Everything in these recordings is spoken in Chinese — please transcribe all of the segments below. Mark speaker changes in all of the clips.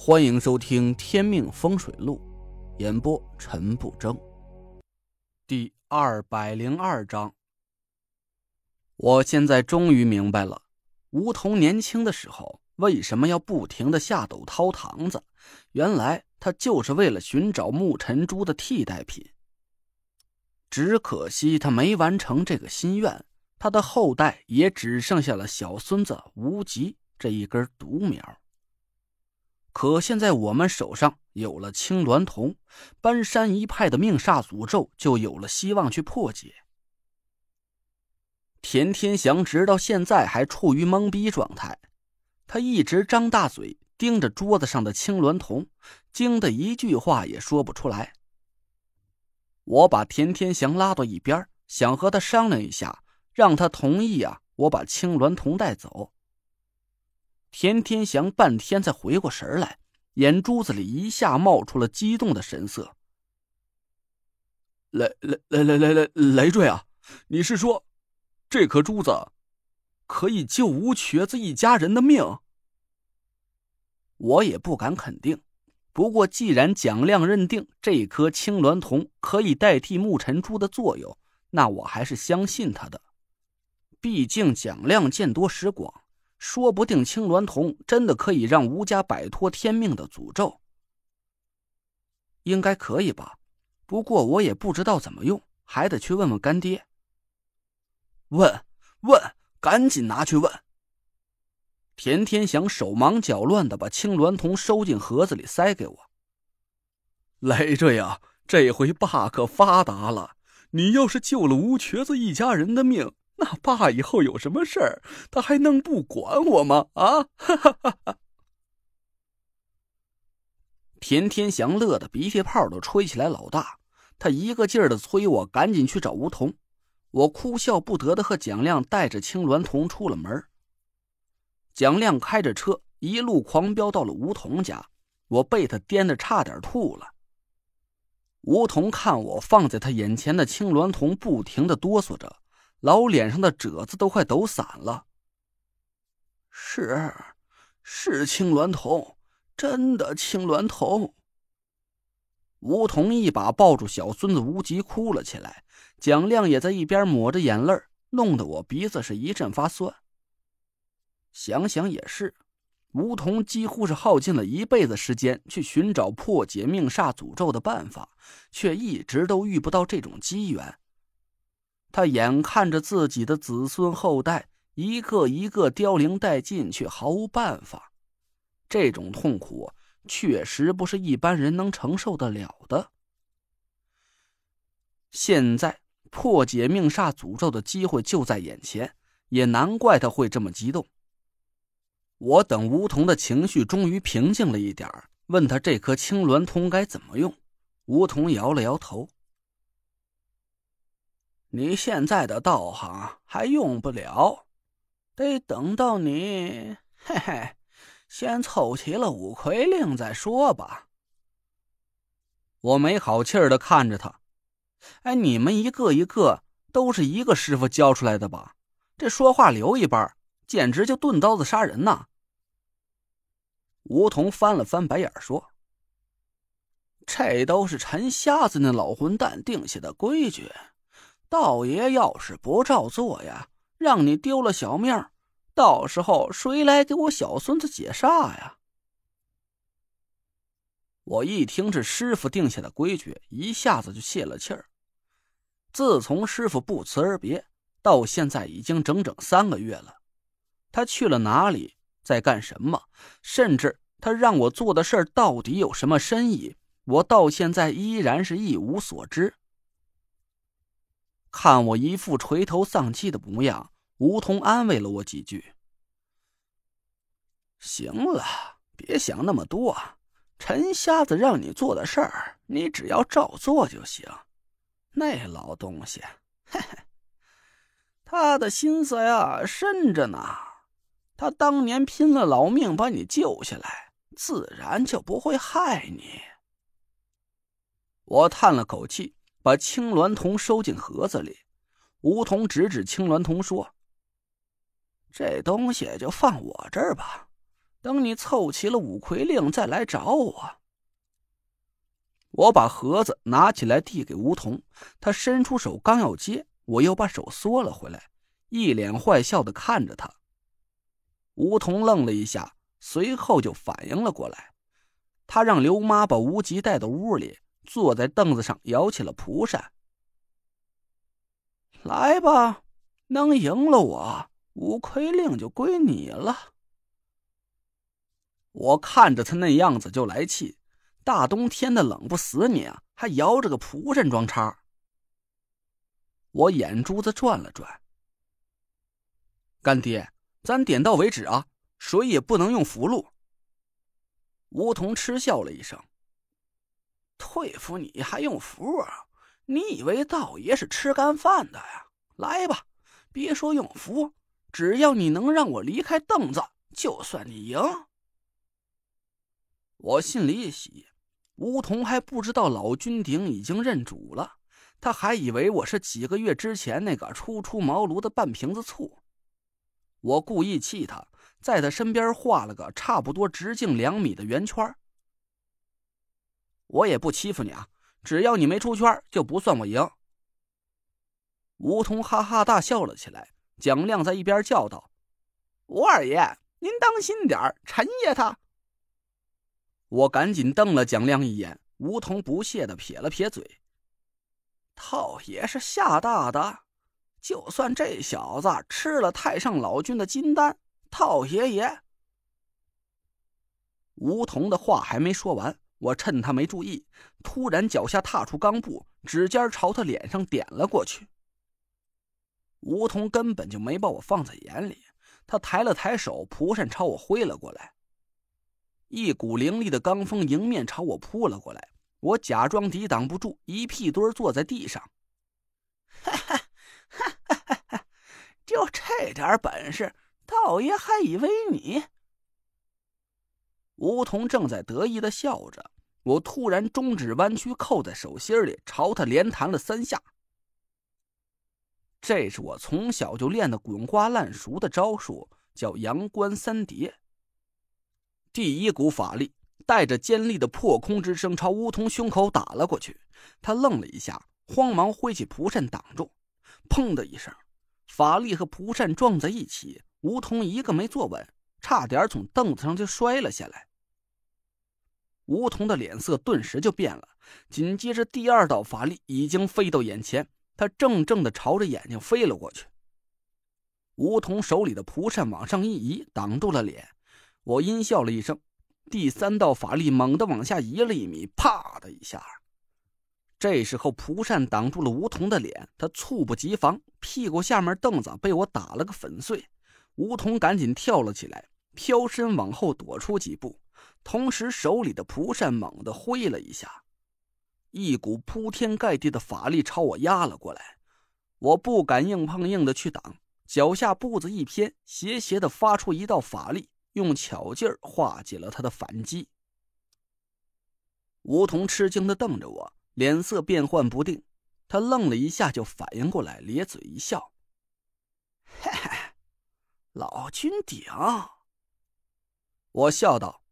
Speaker 1: 欢迎收听《天命风水录》，演播陈不争。第二百零二章。我现在终于明白了，吴桐年轻的时候为什么要不停的下斗掏堂子，原来他就是为了寻找木尘珠的替代品。只可惜他没完成这个心愿，他的后代也只剩下了小孙子无极这一根独苗。可现在我们手上有了青鸾铜，搬山一派的命煞诅咒就有了希望去破解。田天祥直到现在还处于懵逼状态，他一直张大嘴盯着桌子上的青鸾铜，惊得一句话也说不出来。我把田天祥拉到一边，想和他商量一下，让他同意啊，我把青鸾铜带走。田天祥半天才回过神来，眼珠子里一下冒出了激动的神色。
Speaker 2: 雷雷雷雷雷雷雷坠啊！你是说，这颗珠子可以救吴瘸子一家人的命？
Speaker 1: 我也不敢肯定，不过既然蒋亮认定这颗青鸾铜可以代替木尘珠的作用，那我还是相信他的。毕竟蒋亮见多识广。说不定青鸾铜真的可以让吴家摆脱天命的诅咒，应该可以吧？不过我也不知道怎么用，还得去问问干爹。
Speaker 2: 问问，赶紧拿去问！
Speaker 1: 田天祥手忙脚乱的把青鸾铜收进盒子里，塞给我。
Speaker 2: 累赘呀，这回爸可发达了！你要是救了吴瘸子一家人的命。那爸以后有什么事儿，他还能不管我吗？啊！哈哈哈哈
Speaker 1: 田天祥乐的鼻涕泡都吹起来老大，他一个劲儿的催我赶紧去找吴桐。我哭笑不得的和蒋亮带着青鸾童出了门。蒋亮开着车一路狂飙到了吴桐家，我被他颠得差点吐了。吴桐看我放在他眼前的青鸾童，不停的哆嗦着。老脸上的褶子都快抖散了。
Speaker 3: 是，是青鸾童，真的青鸾童。
Speaker 1: 吴桐一把抱住小孙子无极，哭了起来。蒋亮也在一边抹着眼泪，弄得我鼻子是一阵发酸。想想也是，吴桐几乎是耗尽了一辈子时间去寻找破解命煞诅咒的办法，却一直都遇不到这种机缘。他眼看着自己的子孙后代一个一个凋零殆尽，却毫无办法。这种痛苦确实不是一般人能承受得了的。现在破解命煞诅咒的机会就在眼前，也难怪他会这么激动。我等梧桐的情绪终于平静了一点问他这颗青鸾通该怎么用。梧桐摇了摇头。
Speaker 3: 你现在的道行还用不了，得等到你嘿嘿，先凑齐了五魁令再说吧。
Speaker 1: 我没好气儿的看着他，哎，你们一个一个都是一个师傅教出来的吧？这说话留一半，简直就钝刀子杀人呐！吴桐翻了翻白眼说：“
Speaker 3: 这都是陈瞎子那老混蛋定下的规矩。”道爷要是不照做呀，让你丢了小命，到时候谁来给我小孙子解煞呀？
Speaker 1: 我一听是师傅定下的规矩，一下子就泄了气儿。自从师傅不辞而别，到现在已经整整三个月了。他去了哪里，在干什么？甚至他让我做的事儿到底有什么深意，我到现在依然是一无所知。看我一副垂头丧气的模样，吴桐安慰了我几句。
Speaker 3: 行了，别想那么多。陈瞎子让你做的事儿，你只要照做就行。那老东西，嘿嘿，他的心思呀深着呢。他当年拼了老命把你救下来，自然就不会害你。
Speaker 1: 我叹了口气。把青鸾铜收进盒子里，梧桐指指青鸾铜说：“
Speaker 3: 这东西就放我这儿吧，等你凑齐了五魁令再来找我。
Speaker 1: 我把盒子拿起来递给梧桐，他伸出手刚要接，我又把手缩了回来，一脸坏笑的看着他。梧桐愣了一下，随后就反应了过来，他让刘妈把无极带到屋里，坐在凳子上摇起了蒲扇。
Speaker 3: 来吧，能赢了我，五魁令就归你了。
Speaker 1: 我看着他那样子就来气。大冬天的冷不死你啊，还摇着个蒲扇装叉。我眼珠子转了转。干爹，咱点到为止啊，谁也不能用符箓。
Speaker 3: 梧桐嗤笑了一声：“退服你还用符？你以为道爷是吃干饭的呀？来吧，别说用符，只要你能让我离开凳子，就算你赢。”
Speaker 1: 我心里一喜。梧桐还不知道老君鼎已经认主了，他还以为我是几个月之前那个初出茅庐的半瓶子醋。我故意气他，在他身边画了个差不多直径两米的圆圈。我也不欺负你啊，只要你没出圈，就不算我赢。梧桐哈哈大笑了起来，蒋亮在一边叫道：“
Speaker 3: 吴二爷，您当心点陈爷他。”
Speaker 1: 我赶紧瞪了蒋亮一眼，梧桐不屑的撇了撇嘴：“
Speaker 3: 套爷是吓大的，就算这小子吃了太上老君的金丹，套爷爷……”
Speaker 1: 梧桐的话还没说完，我趁他没注意，突然脚下踏出钢步，指尖朝他脸上点了过去。梧桐根本就没把我放在眼里，他抬了抬手，蒲扇朝我挥了过来。一股凌厉的罡风迎面朝我扑了过来，我假装抵挡不住，一屁墩坐在地上。
Speaker 3: 哈哈哈哈哈！就这点本事，道爷还以为你……
Speaker 1: 梧桐正在得意的笑着，我突然中指弯曲扣在手心里，朝他连弹了三下。这是我从小就练的滚瓜烂熟的招数，叫阳关三叠。第一股法力带着尖利的破空之声朝梧桐胸口打了过去，他愣了一下，慌忙挥起蒲扇挡住。砰的一声，法力和蒲扇撞在一起，梧桐一个没坐稳，差点从凳子上就摔了下来。梧桐的脸色顿时就变了，紧接着第二道法力已经飞到眼前，他正正的朝着眼睛飞了过去。梧桐手里的蒲扇往上一移，挡住了脸。我阴笑了一声，第三道法力猛地往下移了一米，啪的一下。这时候蒲扇挡住了梧桐的脸，他猝不及防，屁股下面凳子被我打了个粉碎。梧桐赶紧跳了起来，飘身往后躲出几步，同时手里的蒲扇猛地挥了一下，一股铺天盖地的法力朝我压了过来。我不敢硬碰硬的去挡，脚下步子一偏，斜斜的发出一道法力。用巧劲儿化解了他的反击。梧桐吃惊的瞪着我，脸色变幻不定。他愣了一下，就反应过来，咧嘴一笑：“
Speaker 3: 嘿嘿，老君顶。”
Speaker 1: 我笑道：“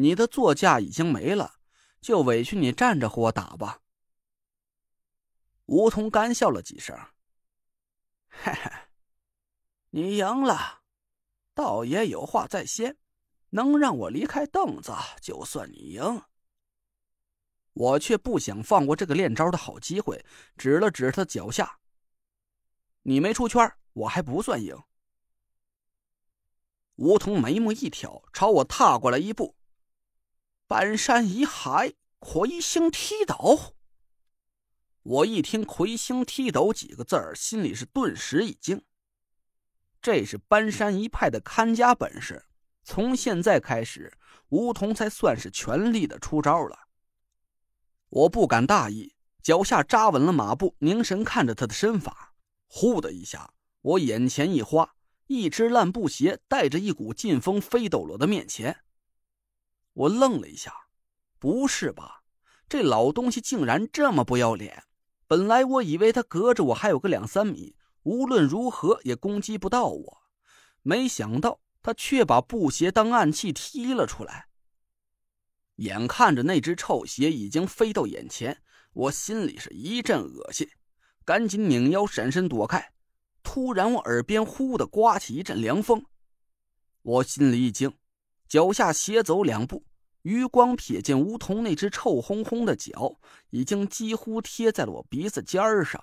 Speaker 1: 你的座驾已经没了，就委屈你站着和我打吧。”梧桐干笑了几声：“
Speaker 3: 嘿嘿，你赢了。”道爷有话在先，能让我离开凳子，就算你赢。
Speaker 1: 我却不想放过这个练招的好机会，指了指他脚下：“你没出圈，我还不算赢。”梧桐眉目一挑，朝我踏过来一步。
Speaker 3: 搬山移海，魁星踢斗。
Speaker 1: 我一听“魁星踢斗”几个字儿，心里是顿时一惊。这是搬山一派的看家本事。从现在开始，梧桐才算是全力的出招了。我不敢大意，脚下扎稳了马步，凝神看着他的身法。呼的一下，我眼前一花，一只烂布鞋带着一股劲风飞到了我的面前。我愣了一下，不是吧？这老东西竟然这么不要脸！本来我以为他隔着我还有个两三米。无论如何也攻击不到我，没想到他却把布鞋当暗器踢了出来。眼看着那只臭鞋已经飞到眼前，我心里是一阵恶心，赶紧拧腰闪身躲开。突然，我耳边忽的刮起一阵凉风，我心里一惊，脚下斜走两步，余光瞥见梧桐那只臭烘烘的脚已经几乎贴在了我鼻子尖儿上。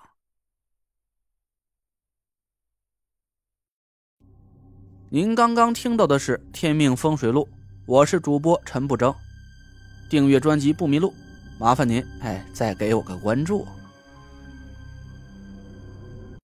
Speaker 1: 您刚刚听到的是《天命风水录》，我是主播陈不争。订阅专辑不迷路，麻烦您哎，再给我个关注。